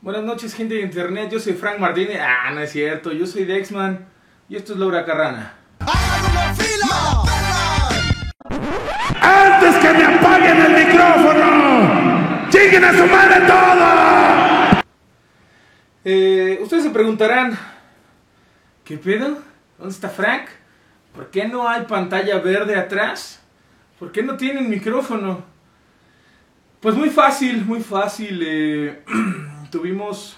Buenas noches, gente de internet. Yo soy Frank Martínez. Ah, no es cierto. Yo soy Dexman. Y esto es Laura Carrana. ¡Antes que me apaguen el micrófono! ¡Lleguen a su madre todo! Eh, ustedes se preguntarán: ¿Qué pedo? ¿Dónde está Frank? ¿Por qué no hay pantalla verde atrás? ¿Por qué no tienen micrófono? Pues muy fácil, muy fácil. eh, tuvimos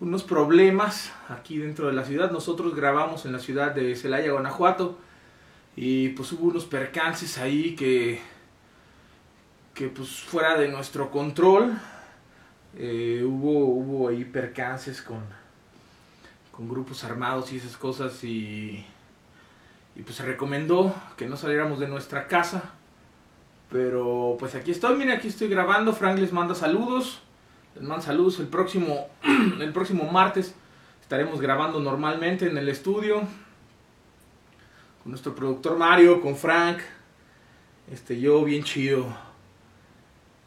unos problemas aquí dentro de la ciudad. Nosotros grabamos en la ciudad de Celaya, Guanajuato. Y pues hubo unos percances ahí que, que pues fuera de nuestro control. Eh, hubo, hubo ahí percances con, con grupos armados y esas cosas y, y pues se recomendó que no saliéramos de nuestra casa. Pero pues aquí estoy, miren, aquí estoy grabando. Frank les manda saludos. Les mando. El próximo, el próximo martes estaremos grabando normalmente en el estudio. Con nuestro productor Mario, con Frank. Este, yo bien chido.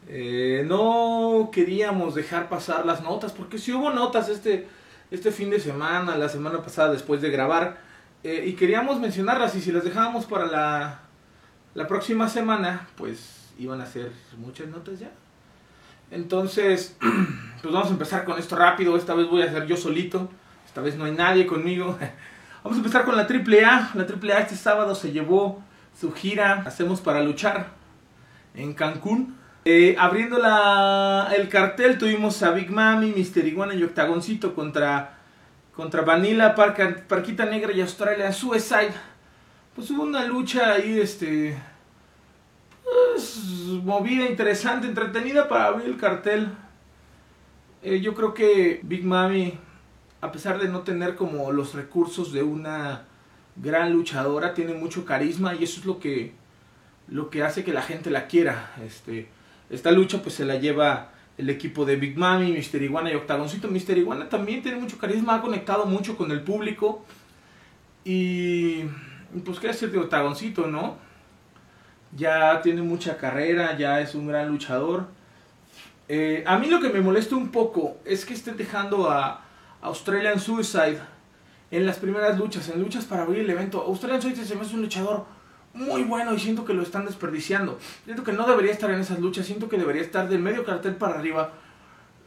Eh, no queríamos dejar pasar las notas, porque si hubo notas este, este fin de semana, la semana pasada después de grabar, eh, y queríamos mencionarlas, y si las dejábamos para la, la próxima semana, pues iban a ser muchas notas ya. Entonces, pues vamos a empezar con esto rápido, esta vez voy a hacer yo solito, esta vez no hay nadie conmigo. Vamos a empezar con la AAA, la AAA este sábado se llevó su gira Hacemos para luchar en Cancún. Eh, abriendo la, el cartel tuvimos a Big Mami, Mister Iguana y Octagoncito contra, contra Vanilla, Parquita Negra y Australia Suicide. Pues hubo una lucha ahí, este. Pues, movida, interesante, entretenida para abrir el cartel. Eh, yo creo que Big Mami, a pesar de no tener como los recursos de una gran luchadora, tiene mucho carisma y eso es lo que, lo que hace que la gente la quiera. Este, esta lucha pues se la lleva el equipo de Big Mami, Mister Iguana y Octagoncito. Mister Iguana también tiene mucho carisma, ha conectado mucho con el público. Y pues qué decir de Octagoncito, ¿no? Ya tiene mucha carrera, ya es un gran luchador. Eh, a mí lo que me molesta un poco es que estén dejando a Australian Suicide en las primeras luchas, en luchas para abrir el evento. Australian Suicide se me hace un luchador muy bueno y siento que lo están desperdiciando. Siento que no debería estar en esas luchas, siento que debería estar del medio cartel para arriba,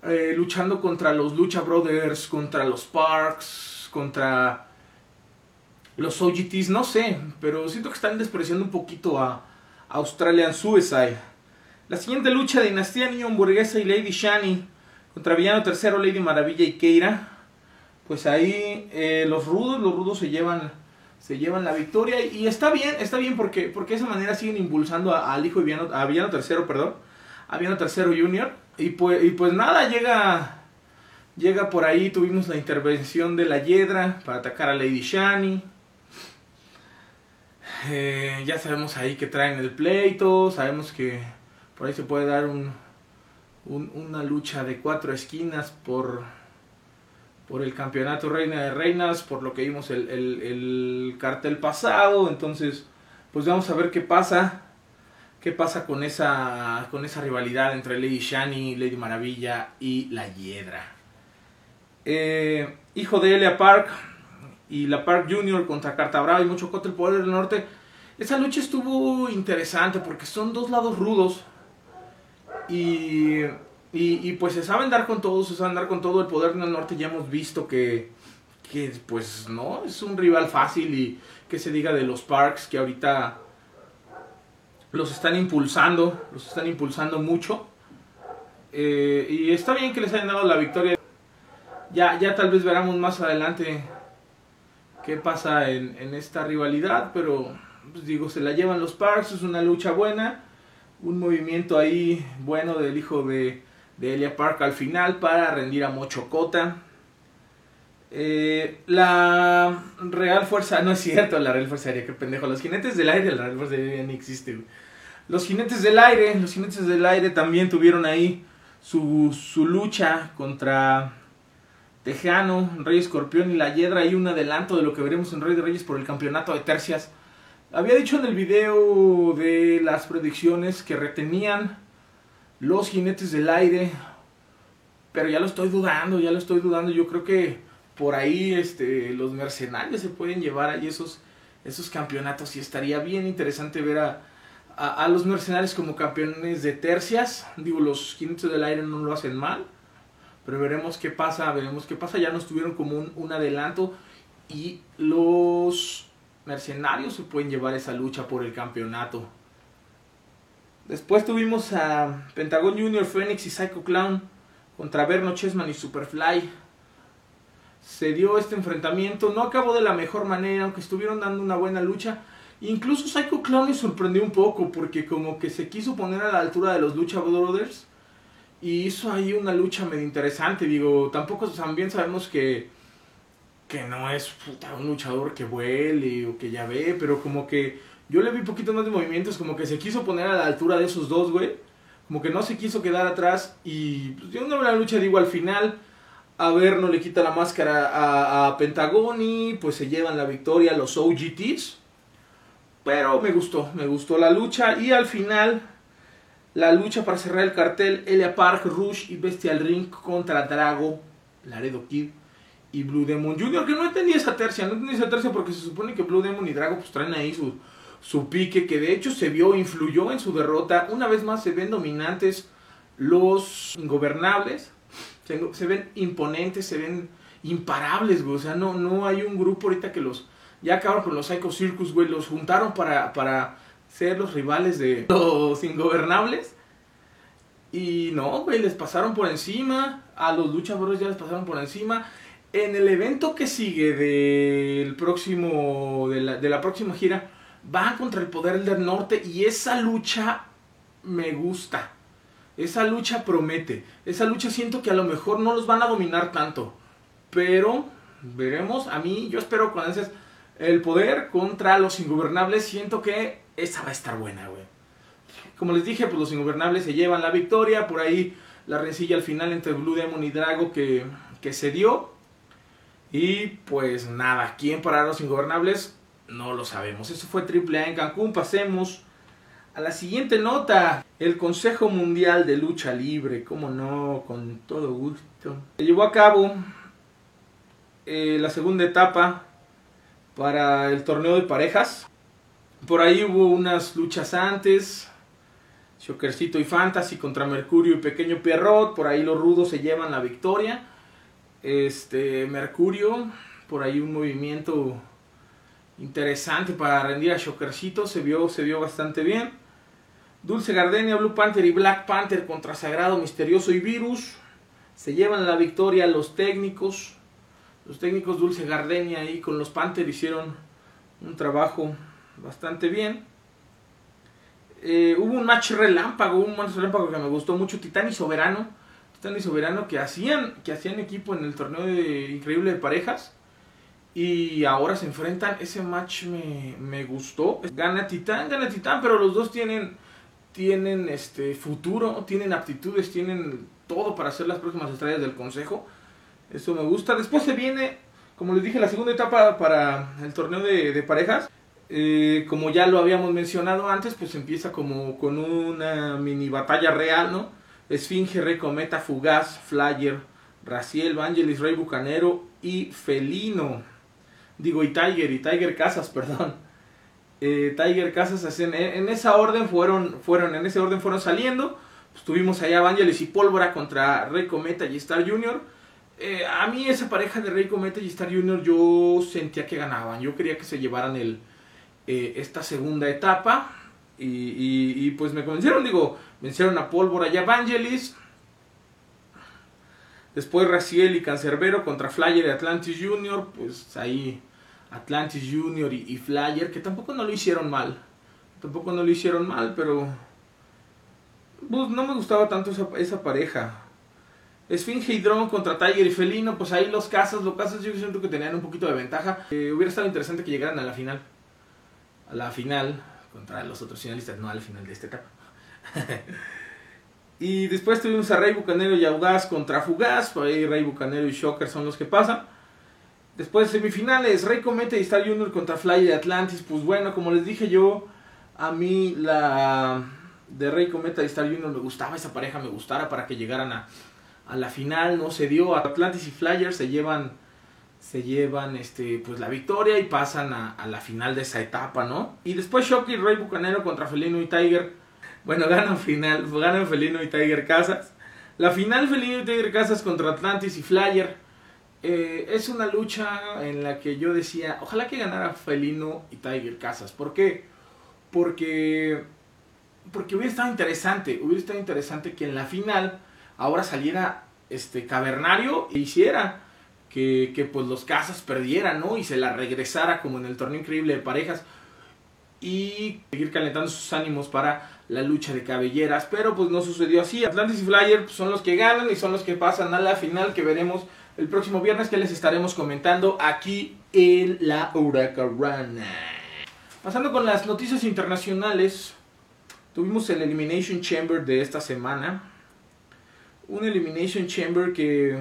eh, luchando contra los Lucha Brothers, contra los Parks, contra los OGTs, no sé, pero siento que están despreciando un poquito a Australian Suicide. La siguiente lucha, Dinastía Niño Hamburguesa y Lady Shani contra Villano Tercero, Lady Maravilla y Keira. Pues ahí eh, los rudos, los rudos se llevan, se llevan la victoria y está bien, está bien porque, porque de esa manera siguen impulsando al hijo de Villano, a Villano Tercero, perdón, a Villano Tercero Junior. Y pues, y pues nada, llega, llega por ahí, tuvimos la intervención de la Hiedra para atacar a Lady Shani. Eh, ya sabemos ahí que traen el pleito, sabemos que por ahí se puede dar un, un- una lucha de cuatro esquinas por, por el campeonato Reina de Reinas, por lo que vimos el, el- el cartel pasado, entonces pues vamos a ver qué pasa, qué pasa con esa, con esa rivalidad entre Lady Shani, Lady Maravilla y la Hiedra. Eh, hijo de Elia Park, y la Park Junior contra Carta Brava y mucho contra el Poder del Norte. Esa lucha estuvo interesante porque son dos lados rudos y, y, y, pues se saben dar con todo, se saben dar con todo. El Poder del Norte ya hemos visto que, que pues no, es un rival fácil y que se diga de los Parks que ahorita los están impulsando, los están impulsando mucho. Eh, y está bien que les hayan dado la victoria. Ya, ya tal vez veremos más adelante qué pasa en, en esta rivalidad, pero pues digo, se la llevan los Parks, es una lucha buena, un movimiento ahí bueno del hijo de, de Elia Park al final para rendir a Mochocota. Eh, la Real Fuerza, no es cierto, la Real Fuerza Aérea, qué pendejo, los jinetes del aire, la Real Fuerza Aérea ni existe. Los jinetes del aire, los jinetes del aire también tuvieron ahí su, su lucha contra Tejano, Rey Escorpión y la Hiedra y un adelanto de lo que veremos en Rey de Reyes por el campeonato de tercias. Había dicho en el video de las predicciones que retenían los jinetes del aire, pero ya lo estoy dudando, ya lo estoy dudando. Yo creo que por ahí este, los mercenarios se pueden llevar ahí esos, esos campeonatos y estaría bien interesante ver a, a, los mercenarios como campeones de tercias. Digo, los jinetes del aire no lo hacen mal, pero veremos qué pasa, veremos qué pasa. Ya nos tuvieron como un, un adelanto y los mercenarios se pueden llevar esa lucha por el campeonato. Después tuvimos a Pentagon Junior, Phoenix y Psycho Clown contra Verno Chessman y Superfly se dio este enfrentamiento. No acabó de la mejor manera, aunque estuvieron dando una buena lucha. Incluso Psycho Clown me sorprendió un poco porque como que se quiso poner a la altura de los Lucha Brothers y hizo ahí una lucha medio interesante. Digo, tampoco también sabemos que, que no es un luchador que vuele o que ya ve, pero como que yo le vi un poquito más de movimientos, como que se quiso poner a la altura de esos dos, güey. Como que no se quiso quedar atrás y pues, dio una buena lucha, digo, al final a ver, no le quita la máscara a, a Pentagoni, pues se llevan la victoria los OGTs. Pero me gustó, me gustó la lucha. Y al final, la lucha para cerrar el cartel, Elia Park, Rush y Bestial Ring contra Drago, Laredo Kid y Blue Demon Jr. Que no entendí esa tercia, no entendí esa tercia porque se supone que Blue Demon y Drago pues traen ahí su, su pique, que de hecho se vio, influyó en su derrota. Una vez más se ven dominantes los ingobernables se, ven imponentes, se ven imparables, güey. O sea, no, no hay un grupo ahorita que los. Ya acabaron con los Psycho Circus, güey. Los juntaron para, para ser los rivales de los ingobernables. Y no, güey, les pasaron por encima. A los luchadores ya les pasaron por encima. En el evento que sigue del próximo. De la, de la próxima gira. Van contra el poder del norte. Y esa lucha me gusta. Esa lucha promete. Esa lucha siento que a lo mejor no los van a dominar tanto. Pero veremos. A mí, yo espero con ansias el poder contra los ingobernables. Siento que esa va a estar buena, güey. Como les dije, pues los ingobernables se llevan la victoria. Por ahí la rencilla al final entre Blue Demon y Drago que, que se dio. Y pues nada, ¿quién para los ingobernables? No lo sabemos. Eso fue AAA en Cancún. Pasemos a la siguiente nota, el Consejo Mundial de Lucha Libre, como no, con todo gusto. Se llevó a cabo eh, la segunda etapa para el torneo de parejas. Por ahí hubo unas luchas antes. Shockercito y Fantasy contra Mercurio y Pequeño Pierrot. Por ahí los rudos se llevan la victoria. Este Mercurio, por ahí un movimiento interesante para rendir a Shockercito. Se vio, se vio bastante bien. Dulce Gardenia, Blue Panther y Black Panther contra Sagrado, Misterioso y Virus. Se llevan la victoria los técnicos. Los técnicos Dulce Gardenia ahí con los Panther hicieron un trabajo bastante bien. Eh, hubo un match relámpago, un match relámpago que me gustó mucho, Titán y Soberano. Titán y Soberano que hacían, que hacían equipo en el torneo de, increíble de parejas. Y ahora se enfrentan. Ese match me, me gustó. Gana Titán, gana Titán, pero los dos tienen tienen este futuro, tienen aptitudes, tienen todo para ser las próximas estrellas del consejo. Eso me gusta. Después se viene, como les dije, la segunda etapa para el torneo de, parejas. Eh, como ya lo habíamos mencionado antes, pues empieza como con una mini batalla real, ¿no? Esfinge, Rey Cometa, Fugaz, Flyer, Raciel, Vangelis, Rey Bucanero y Felino. Digo, y Tiger, y Tiger Casas, perdón. Eh, Tiger Casas en, en, esa orden fueron, fueron, en ese orden fueron saliendo. Pues tuvimos allá Vangelis y Pólvora contra Rey Cometa y Star Junior. Eh, a mí esa pareja de Rey Cometa y Star Junior yo sentía que ganaban. Yo quería que se llevaran el, eh, esta segunda etapa. Y, y, pues me convencieron, digo, vencieron a Pólvora y a Vangelis. Después Raciel y Cancerbero contra Flyer y Atlantis Junior. Pues ahí Atlantis Junior y, Flyer, que tampoco no lo hicieron mal. Tampoco no lo hicieron mal, pero pues, no me gustaba tanto esa, esa pareja. Esfinge y Drone contra Tiger y Felino, pues ahí los casas, los casas yo siento que tenían un poquito de ventaja. Eh, hubiera estado interesante que llegaran a la final. A la final, contra los otros finalistas, no a la final de esta etapa. y después tuvimos a Rey Bucanero y Audaz contra Fugaz, por ahí Rey Bucanero y Shocker son los que pasan. Después semifinales, Rey Cometa y Star Junior contra Fly de Atlantis. Pues bueno, como les dije yo, a mí la de Rey Cometa y Star Junior me gustaba esa pareja, me gustara para que llegaran a, a la final, no se dio. Atlantis y Flyers se llevan se llevan este pues la victoria y pasan a, la final de esa etapa, ¿no? Y después Shocky Rey Bucanero contra Felino y Tiger. Bueno, ganan final, ganan Felino y Tiger Casas. La final Felino y Tiger Casas contra Atlantis y Flyer. eh, es una lucha en la que yo decía, ojalá que ganara Felino y Tiger Casas. ¿Por qué? Porque porque hubiera estado interesante, hubiera estado interesante que en la final ahora saliera este Cavernario e hiciera que, pues los Casas perdieran, ¿no? Y se la regresara como en el torneo increíble de parejas y seguir calentando sus ánimos para la lucha de cabelleras, pero pues no sucedió así. Atlantis y Flyer pues, son los que ganan y son los que pasan a la final que veremos el próximo viernes que les estaremos comentando aquí en la Huracarana. Pasando con las noticias internacionales, tuvimos el Elimination Chamber de esta semana. Un Elimination Chamber que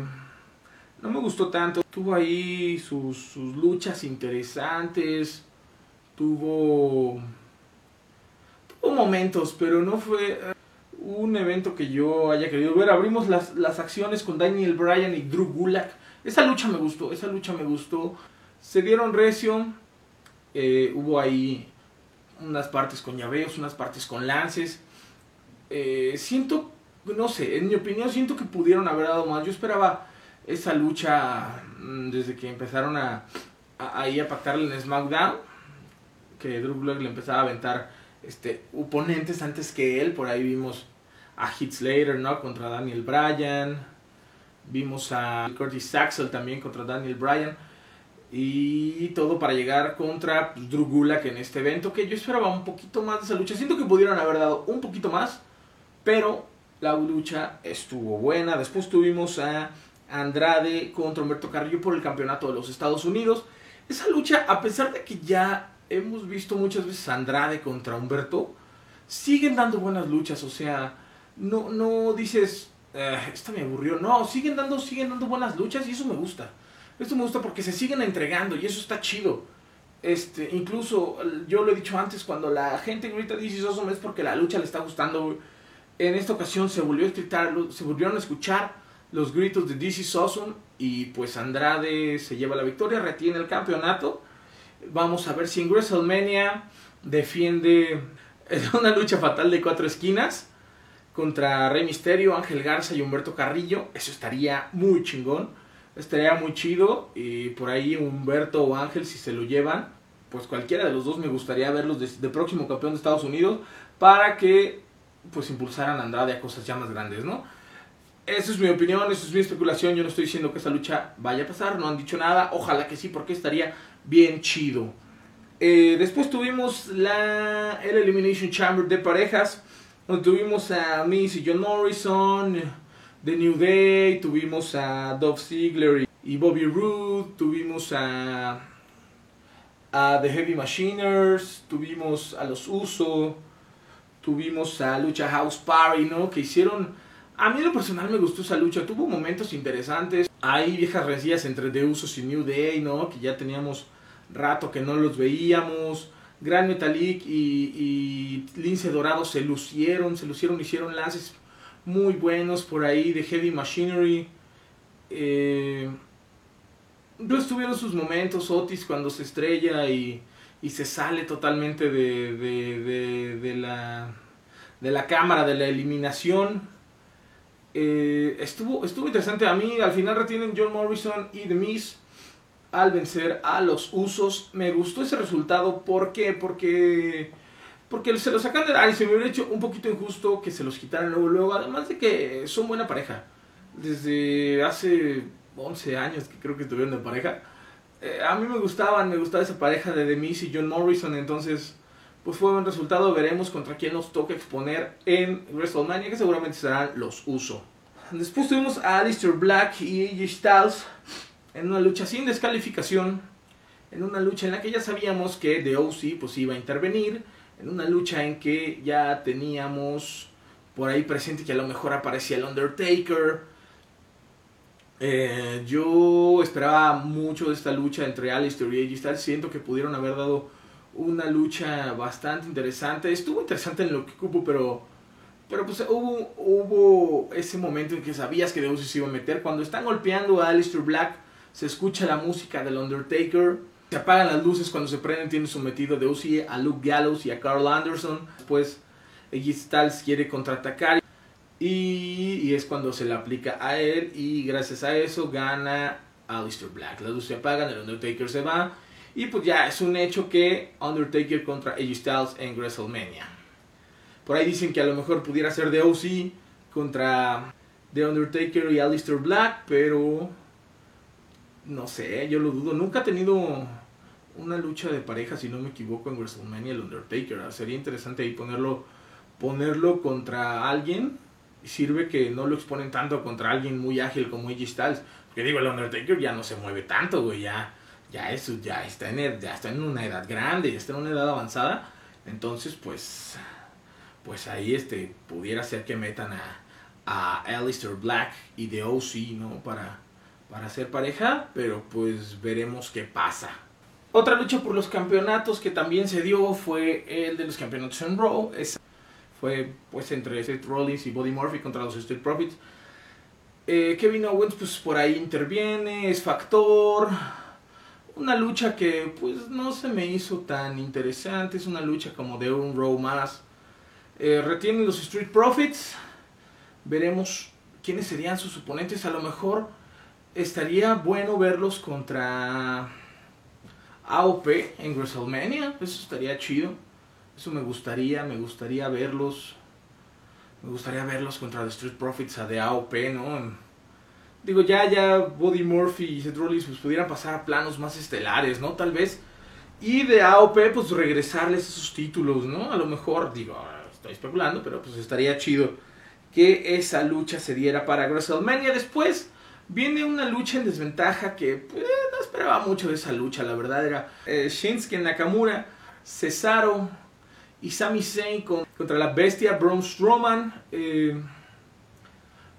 no me gustó tanto. Tuvo ahí sus, sus luchas interesantes. Tuvo, tuvo momentos, pero no fue eh, un evento que yo haya querido ver. Abrimos las, las acciones con Daniel Bryan y Drew Gulak. Esa lucha me gustó, esa lucha me gustó. Se dieron recio. eh, hubo ahí unas partes con llaveos, unas partes con lances. Eh, siento, no sé, en mi opinión siento que pudieron haber dado más. Yo esperaba esa lucha mm, desde que empezaron a, a, a en SmackDown. Que Drew Gulak le empezaba a aventar este, oponentes antes que él. Por ahí vimos a Heath Slater, ¿no? Contra Daniel Bryan. Vimos a Curtis Axel también contra Daniel Bryan. Y todo para llegar contra Drew Gulak en este evento. Que yo esperaba un poquito más de esa lucha. Siento que pudieron haber dado un poquito más. Pero la lucha estuvo buena. Después tuvimos a Andrade contra Humberto Carrillo por el campeonato de los Estados Unidos. Esa lucha, a pesar de que ya hemos visto muchas veces Andrade contra Humberto, siguen dando buenas luchas. O sea, no, no dices, "Eh, esta me aburrió. No, siguen dando, siguen dando buenas luchas y eso me gusta. Esto me gusta porque se siguen entregando y eso está chido. Este, incluso yo lo he dicho antes, cuando la gente grita is awesome es porque la lucha le está gustando. En esta ocasión se volvió se volvieron a escuchar los gritos de This is awesome y pues Andrade se lleva la victoria, retiene el campeonato. Vamos a ver si en WrestleMania defiende una lucha fatal de cuatro esquinas contra Rey Misterio, Ángel Garza y Humberto Carrillo. Eso estaría muy chingón. Estaría muy chido. Y por ahí Humberto o Ángel, si se lo llevan, pues cualquiera de los dos me gustaría verlos de, de próximo campeón de Estados Unidos para que pues impulsaran a Andrade a cosas ya más grandes, ¿no? Esa es mi opinión, esa es mi especulación. Yo no estoy diciendo que esta lucha vaya a pasar, no han dicho nada. Ojalá que sí, porque estaría bien chido. Eh, después tuvimos la, el Elimination Chamber de parejas, donde tuvimos a Miz y John Morrison, The New Day, tuvimos a Dolph Ziggler y, y Bobby Roode, tuvimos a, a The Heavy Machiners, tuvimos a los Uso, tuvimos a Lucha House Party, ¿no? Que hicieron... A mí en lo personal me gustó esa lucha, tuvo momentos interesantes. Hay viejas rencillas entre The Usos y New Day, ¿no? Que ya teníamos rato que no los veíamos. Gran Metalik y, Lince Dorado se lucieron, se lucieron, hicieron lances muy buenos por ahí de Heavy Machinery. Eh, pues tuvieron sus momentos, Otis cuando se estrella y, y se sale totalmente de, de, de la, de la cámara, de la eliminación. Eh, estuvo, estuvo interesante. A mí al final retienen John Morrison y The Miz al vencer a los usos. Me gustó ese resultado. ¿Por qué? Porque, porque se los sacan de... Ay, se me hubiera hecho un poquito injusto que se los quitaran luego, luego. Además de que son buena pareja. Desde hace 11 años que creo que estuvieron de pareja. Eh, a mí me gustaban, me gustaba esa pareja de The Miz y John Morrison. Entonces, pues fue un resultado. Veremos contra quién nos toca exponer en WrestleMania, que seguramente serán los uso. Después tuvimos a Aleister Black y AJ Styles en una lucha sin descalificación, en una lucha en la que ya sabíamos que The OC pues iba a intervenir, en una lucha en que ya teníamos por ahí presente que a lo mejor aparecía el Undertaker. Eh, yo esperaba mucho de esta lucha entre Aleister y AJ Styles, siento que pudieron haber dado una lucha bastante interesante, estuvo interesante en lo que cupo, pero Pero pues hubo, hubo ese momento en que sabías que Deus se iba a meter. Cuando están golpeando a Aleister Black, se escucha la música del Undertaker. Se apagan las luces cuando se prenden, tiene sometido a Deus a Luke Gallows y a Carl Anderson. Después, AJ Styles quiere contraatacar. Y, y, es cuando se le aplica a él. Y gracias a eso gana Aleister Black. Las luces se apagan, el Undertaker se va. Y pues ya es un hecho que Undertaker contra AJ Styles en WrestleMania. Por ahí dicen que a lo mejor pudiera ser de OC contra The Undertaker y Aleister Black, pero no sé, yo lo dudo. Nunca ha tenido una lucha de pareja, si no me equivoco, en WrestleMania el Undertaker. Sería interesante ahí ponerlo, ponerlo contra alguien. Sirve que no lo exponen tanto contra alguien muy ágil como AJ Styles. Porque digo, el Undertaker ya no se mueve tanto, güey. Ya, ya, eso, ya, está en, ya está en una edad grande, ya está en una edad avanzada. Entonces, pues pues ahí este, pudiera ser que metan a, a Alistair Black y The OC, ¿no? Para, para hacer pareja, pero pues veremos qué pasa. Otra lucha por los campeonatos que también se dio fue el de los campeonatos en Raw. fue pues entre Seth Rollins y Buddy Murphy contra los Street Profits. Eh, Kevin Owens pues por ahí interviene, es factor. Una lucha que pues no se me hizo tan interesante, es una lucha como de un Raw más eh, retienen los Street Profits. Veremos quiénes serían sus oponentes. A lo mejor estaría bueno verlos contra AOP en WrestleMania. Eso estaría chido. Eso me gustaría, me gustaría verlos. Me gustaría verlos contra los Street Profits a de AOP, ¿no? Digo, ya, ya Buddy Murphy y Seth Rollins pues pudieran pasar a planos más estelares, ¿no? Tal vez. Y de AOP pues regresarles esos títulos, ¿no? A lo mejor, digo, estoy especulando, pero pues estaría chido que esa lucha se diera para WrestleMania. Después viene una lucha en desventaja que pues, no esperaba mucho de esa lucha, la verdad era eh, Shinsuke Nakamura, Cesaro y Sami Zayn contra la bestia Braun Strowman. Eh,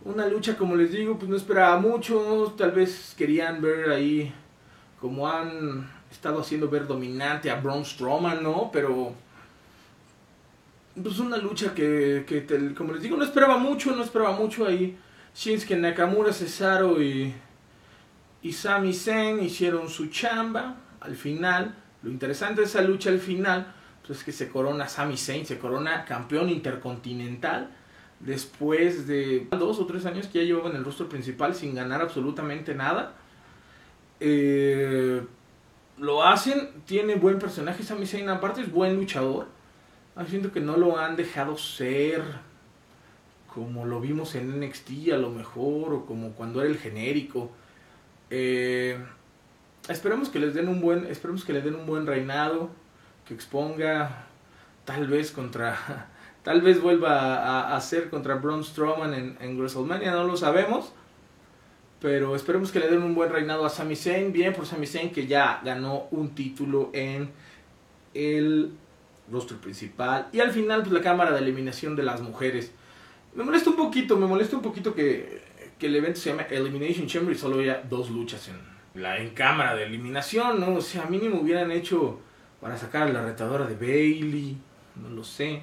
una lucha, como les digo, pues no esperaba mucho. Tal vez querían ver ahí como han estado haciendo ver dominante a Braun Strowman, ¿no? Pero pues una lucha que, como les digo, no esperaba mucho, no esperaba mucho ahí. Shinsuke Nakamura, Cesaro y, y Sami Zayn hicieron su chamba al final. Lo interesante de esa lucha al final pues es que se corona Sami Zayn, se corona campeón intercontinental después de dos o tres años que ya llevaba en el rostro principal sin ganar absolutamente nada. Eh, lo hacen, tiene buen personaje Sami Zayn, aparte es buen luchador siento que no lo han dejado ser como lo vimos en NXT a lo mejor, o como cuando era el genérico. Eh, esperemos que les den un buen, esperemos que le den un buen reinado, que exponga tal vez contra, tal vez vuelva a, hacer contra Braun Strowman en, WrestleMania, no lo sabemos. Pero esperemos que le den un buen reinado a Sami Zayn, bien por Sami Zayn que ya ganó un título en el rostro principal. Y al final, pues la cámara de eliminación de las mujeres. Me molesta un poquito, me molesta un poquito que, que el evento se llame Elimination Chamber y solo haya dos luchas en la en cámara de eliminación, ¿no? O sea, a mí ni me hubieran hecho para sacar a la retadora de Bailey, no lo sé.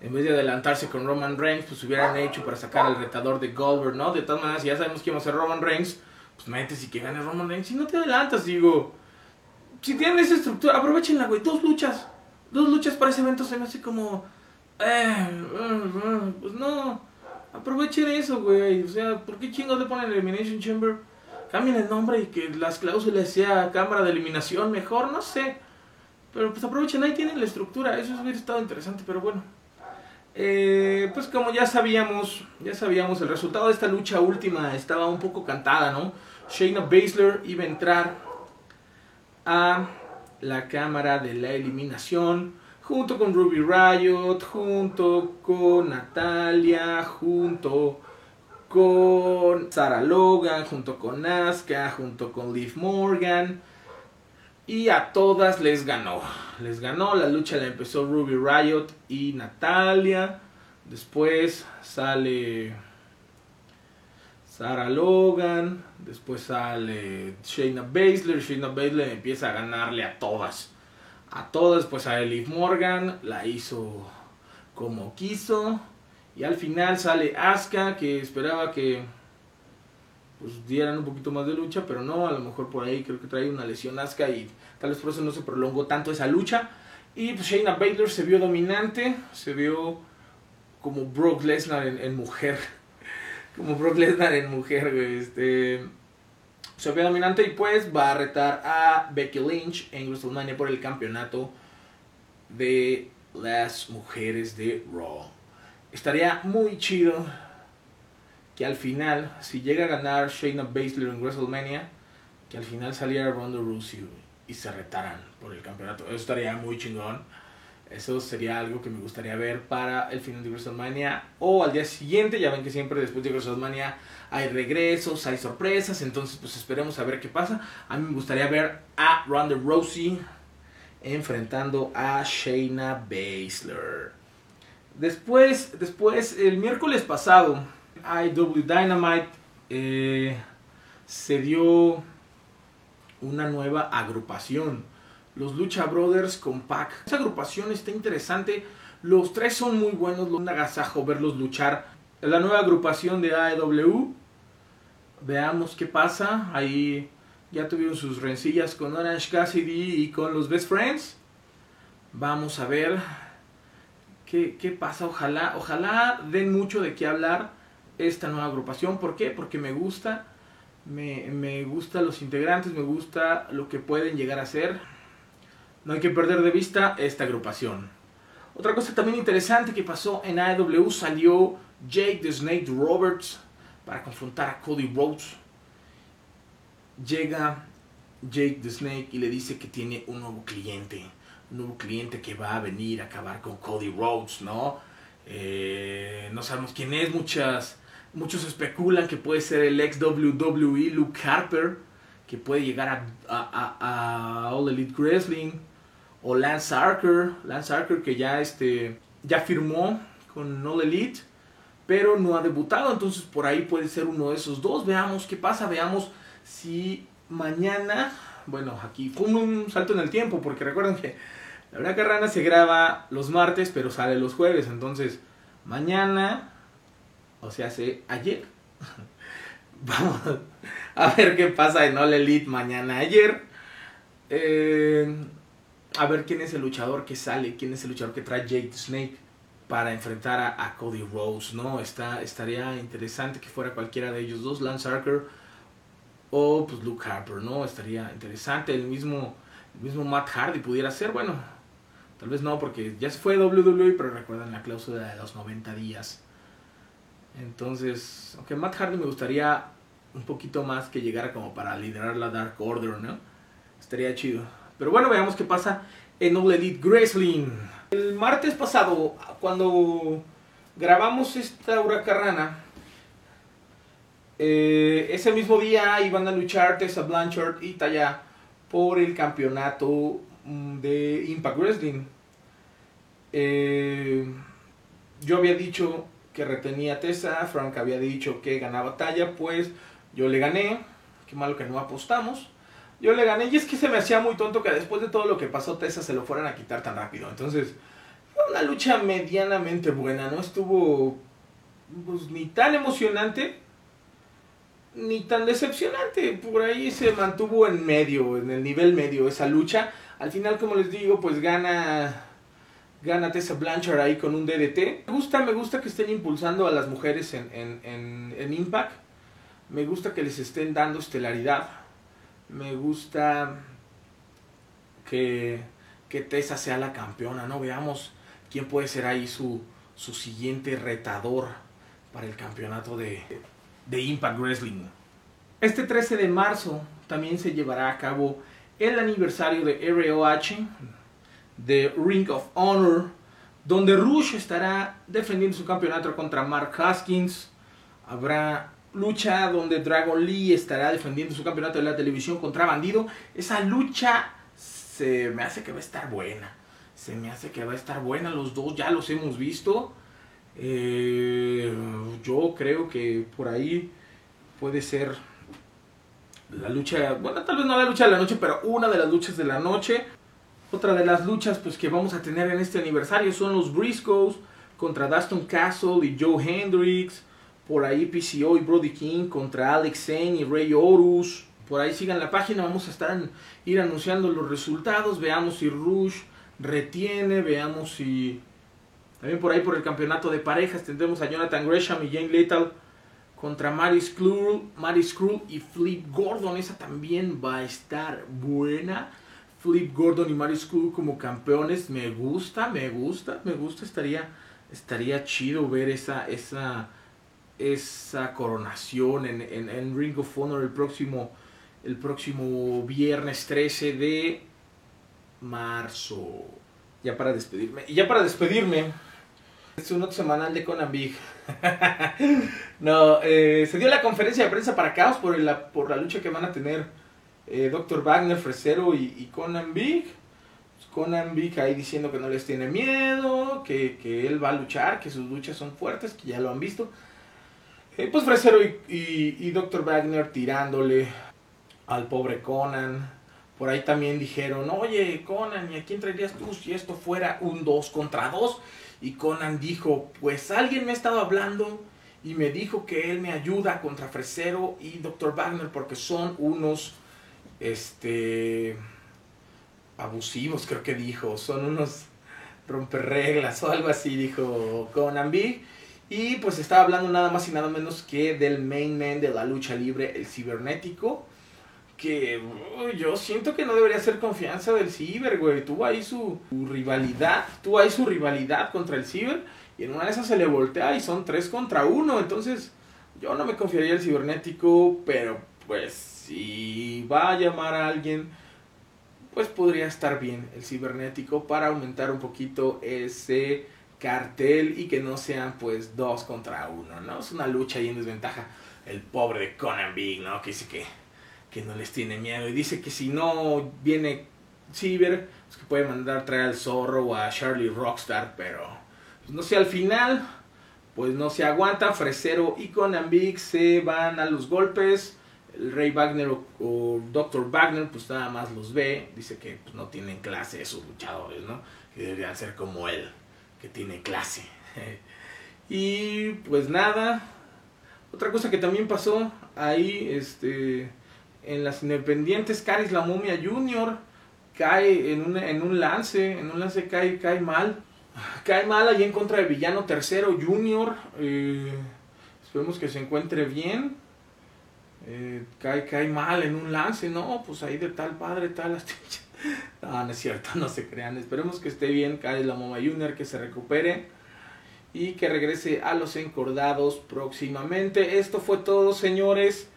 En vez de adelantarse con Roman Reigns, pues hubieran hecho para sacar al retador de Goldberg, ¿no? De todas maneras, si ya sabemos que iba a ser Roman Reigns, pues metes y que gane Roman Reigns. Si no te adelantas, digo. Si tienen esa estructura, aprovechenla, güey. Dos luchas dos luchas para ese evento se me hace como. Eh, pues no. Aprovechen eso, güey. O sea, ¿por qué chingos le ponen Elimination Chamber? Cambien el nombre y que las cláusulas sea cámara de eliminación mejor, no sé. Pero pues aprovechen, ahí tienen la estructura. Eso hubiera estado interesante, pero bueno. Eh, pues como ya sabíamos, ya sabíamos, el resultado de esta lucha última estaba un poco cantada, ¿no? Shayna Baszler iba a entrar a la cámara de la eliminación, junto con Ruby Riot, junto con Natalia, junto con Sarah Logan, junto con Asuka, junto con Liv Morgan. Y a todas les ganó. Les ganó, la lucha la empezó Ruby Riot y Natalia. Después sale Sarah Logan, después sale Shayna Baszler, Shayna Baszler empieza a ganarle a todas. A todas, pues a Elif Morgan la hizo como quiso. Y al final sale Asuka, que esperaba que pues dieran un poquito más de lucha, pero no, a lo mejor por ahí creo que trae una lesión Asuka y tal vez por eso no se prolongó tanto esa lucha. Y pues Shayna Baszler se vio dominante, se vio como Brock Lesnar en, mujer, como Brock Lesnar en mujer, este se vio dominante y pues va a retar a Becky Lynch en WrestleMania por el campeonato de las mujeres de Raw. Estaría muy chido que al final, si llega a ganar Shayna Baszler en WrestleMania, que al final saliera Ronda Rousey y se retaran por el campeonato. Eso estaría muy chingón. Eso sería algo que me gustaría ver para el final de WrestleMania o al día siguiente. Ya ven que siempre después de WrestleMania hay regresos, hay sorpresas. Entonces, pues esperemos a ver qué pasa. A mí me gustaría ver a Ronda Rousey enfrentando a Shayna Baszler. Después, después, el miércoles pasado IW Dynamite eh, se dio una nueva agrupación. Los Lucha Brothers con Pac. Esa agrupación está interesante. Los tres son muy buenos. Un agasajo verlos luchar. La nueva agrupación de AEW. Veamos qué pasa. Ahí ya tuvieron sus rencillas con Orange Cassidy y con los Best Friends. Vamos a ver qué, qué pasa. Ojalá, ojalá den mucho de qué hablar esta nueva agrupación. ¿Por qué? Porque me gusta, me, me gusta los integrantes, me gusta lo que pueden llegar a ser. No hay que perder de vista esta agrupación. Otra cosa también interesante que pasó en AEW salió Jake the Snake Roberts para confrontar a Cody Rhodes. Llega Jake the Snake y le dice que tiene un nuevo cliente. Un nuevo cliente que va a venir a acabar con Cody Rhodes, ¿no? Eh, no sabemos quién es, muchas Muchos especulan que puede ser el ex WWE Luke Harper, que puede llegar a, a, All Elite Wrestling, o Lance Archer, Lance Archer que ya, este, ya firmó con All Elite, pero no ha debutado, entonces por ahí puede ser uno de esos dos. Veamos qué pasa, veamos si mañana, bueno, aquí fue un salto en el tiempo, porque recuerden que la verdad Carrana se graba los martes, pero sale los jueves, entonces mañana o sea, hace ayer. Vamos a ver qué pasa en All Elite mañana. Ayer. Eh, a ver quién es el luchador que sale, quién es el luchador que trae Jake Snake para enfrentar a, Cody Rose, ¿no? Está, estaría interesante que fuera cualquiera de ellos dos, Lance Archer o pues Luke Harper, ¿no? Estaría interesante. El mismo, el mismo Matt Hardy pudiera ser, bueno, tal vez no, porque ya se fue WWE, pero recuerdan la cláusula de los 90 días. Entonces, aunque Matt Hardy me gustaría un poquito más que llegara como para liderar la Dark Order, ¿no? Estaría chido. Pero bueno, veamos qué pasa en All Elite Wrestling. El martes pasado, cuando grabamos esta huracarrana, eh, ese mismo día iban a luchar Tessa Blanchard y Taya por el campeonato mm, de Impact Wrestling. Eh, yo había dicho que retenía Tessa, Frank había dicho que ganaba talla, pues yo le gané, qué malo que no apostamos, yo le gané y es que se me hacía muy tonto que después de todo lo que pasó Tessa se lo fueran a quitar tan rápido, entonces fue una lucha medianamente buena, no estuvo pues, ni tan emocionante ni tan decepcionante, por ahí se mantuvo en medio, en el nivel medio esa lucha, al final como les digo pues gana gana Tessa Blanchard ahí con un DDT. Me gusta, me gusta que estén impulsando a las mujeres en, en, en, Impact. Me gusta que les estén dando estelaridad. Me gusta que, que Tessa sea la campeona, ¿no? Veamos quién puede ser ahí su, su siguiente retador para el campeonato de, de Impact Wrestling. Este 13 de marzo también se llevará a cabo el aniversario de ROH, de Ring of Honor, donde Rush estará defendiendo su campeonato contra Mark Haskins. Habrá lucha donde Dragon Lee estará defendiendo su campeonato de la televisión contra Bandido. Esa lucha se me hace que va a estar buena. Se me hace que va a estar buena. Los dos ya los hemos visto. Eh, yo creo que por ahí puede ser la lucha, bueno, tal vez no la lucha de la noche, pero una de las luchas de la noche. Otra de las luchas pues, que vamos a tener en este aniversario son los Briscoes contra Dustin Castle y Joe Hendricks. Por ahí PCO y Brody King contra Alex Zane y Ray Horus. Por ahí sigan la página, vamos a estar ir anunciando los resultados. Veamos si Rush retiene, veamos si... También por ahí por el campeonato de parejas tendremos a Jonathan Gresham y Jane Lethal contra Maris Skrull, Maris y Flip Gordon. Esa también va a estar buena. Flip Gordon y Maris Skrull como campeones. Me gusta, me gusta, me gusta. Estaría, estaría chido ver esa, esa, esa coronación en, en, en Ring of Honor el próximo, el próximo viernes 13 de marzo. Ya para despedirme. Y ya para despedirme, es un otro semanal de Conan Big. no, eh, se dio la conferencia de prensa para Caos por la, por la lucha que van a tener eh, Dr. Wagner, Fresero y, Conan Big. Pues Conan Big ahí diciendo que no les tiene miedo, que, que, él va a luchar, que sus luchas son fuertes, que ya lo han visto. Eh, pues Fresero y, y, y Dr. Wagner tirándole al pobre Conan. Por ahí también dijeron, oye Conan, ¿y a quién traerías tú si esto fuera un 2 contra 2? Y Conan dijo, pues alguien me ha estado hablando y me dijo que él me ayuda contra Fresero y Dr. Wagner porque son unos, este, abusivos, creo que dijo, son unos romperreglas o algo así, dijo Conan Big. Y pues estaba hablando nada más y nada menos que del main man de la lucha libre, el cibernético que yo siento que no debería ser confianza del Ciber, güey. Tuvo ahí su, rivalidad, tuvo ahí su rivalidad contra el Ciber y en una de esas se le voltea y son tres contra uno. Entonces, yo no me confiaría el cibernético, pero pues si va a llamar a alguien, pues podría estar bien el cibernético para aumentar un poquito ese cartel y que no sean pues dos contra uno, ¿no? Es una lucha ahí en desventaja. El pobre de Conan Big, ¿no? Que dice que que no les tiene miedo. Y dice que si no viene Ciber, pues que puede mandar traer al zorro o a Charlie Rockstar, pero pues no sé, al final, pues no se aguanta. Fresero y Conan Big se van a los golpes. El Rey Wagner o, Dr. Wagner, pues nada más los ve. Dice que pues, no tienen clase esos luchadores, ¿no? Que deberían ser como él, que tiene clase. y pues nada. Otra cosa que también pasó ahí, este en las independientes, Caris la momia junior cae en un, en un lance, en un lance cae, cae mal. Cae mal allí en contra de Villano Tercero Junior. Eh, esperemos que se encuentre bien. Eh, cae, cae mal en un lance, no, pues ahí de tal padre, tal. No, no es cierto, no se crean. Esperemos que esté bien, cae la Moma Junior, que se recupere y que regrese a los encordados próximamente. Esto fue todo, señores.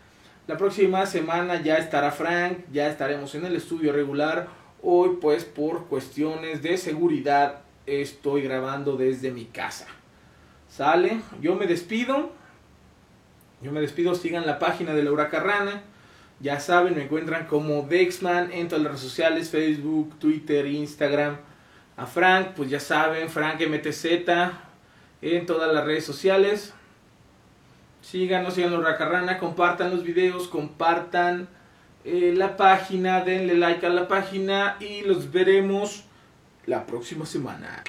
La próxima semana ya estará Frank, ya estaremos en el estudio regular. Hoy pues por cuestiones de seguridad estoy grabando desde mi casa. ¿Sale? Yo me despido. Yo me despido, sigan la página de Laura Carrana. Ya saben, me encuentran como Dexman en todas las redes sociales, Facebook, Twitter, Instagram. A Frank, pues ya saben, Frank MTZ en todas las redes sociales. Síganos, síganos Racarrana, compartan los videos, compartan eh, la página, denle like a la página y los veremos la próxima semana.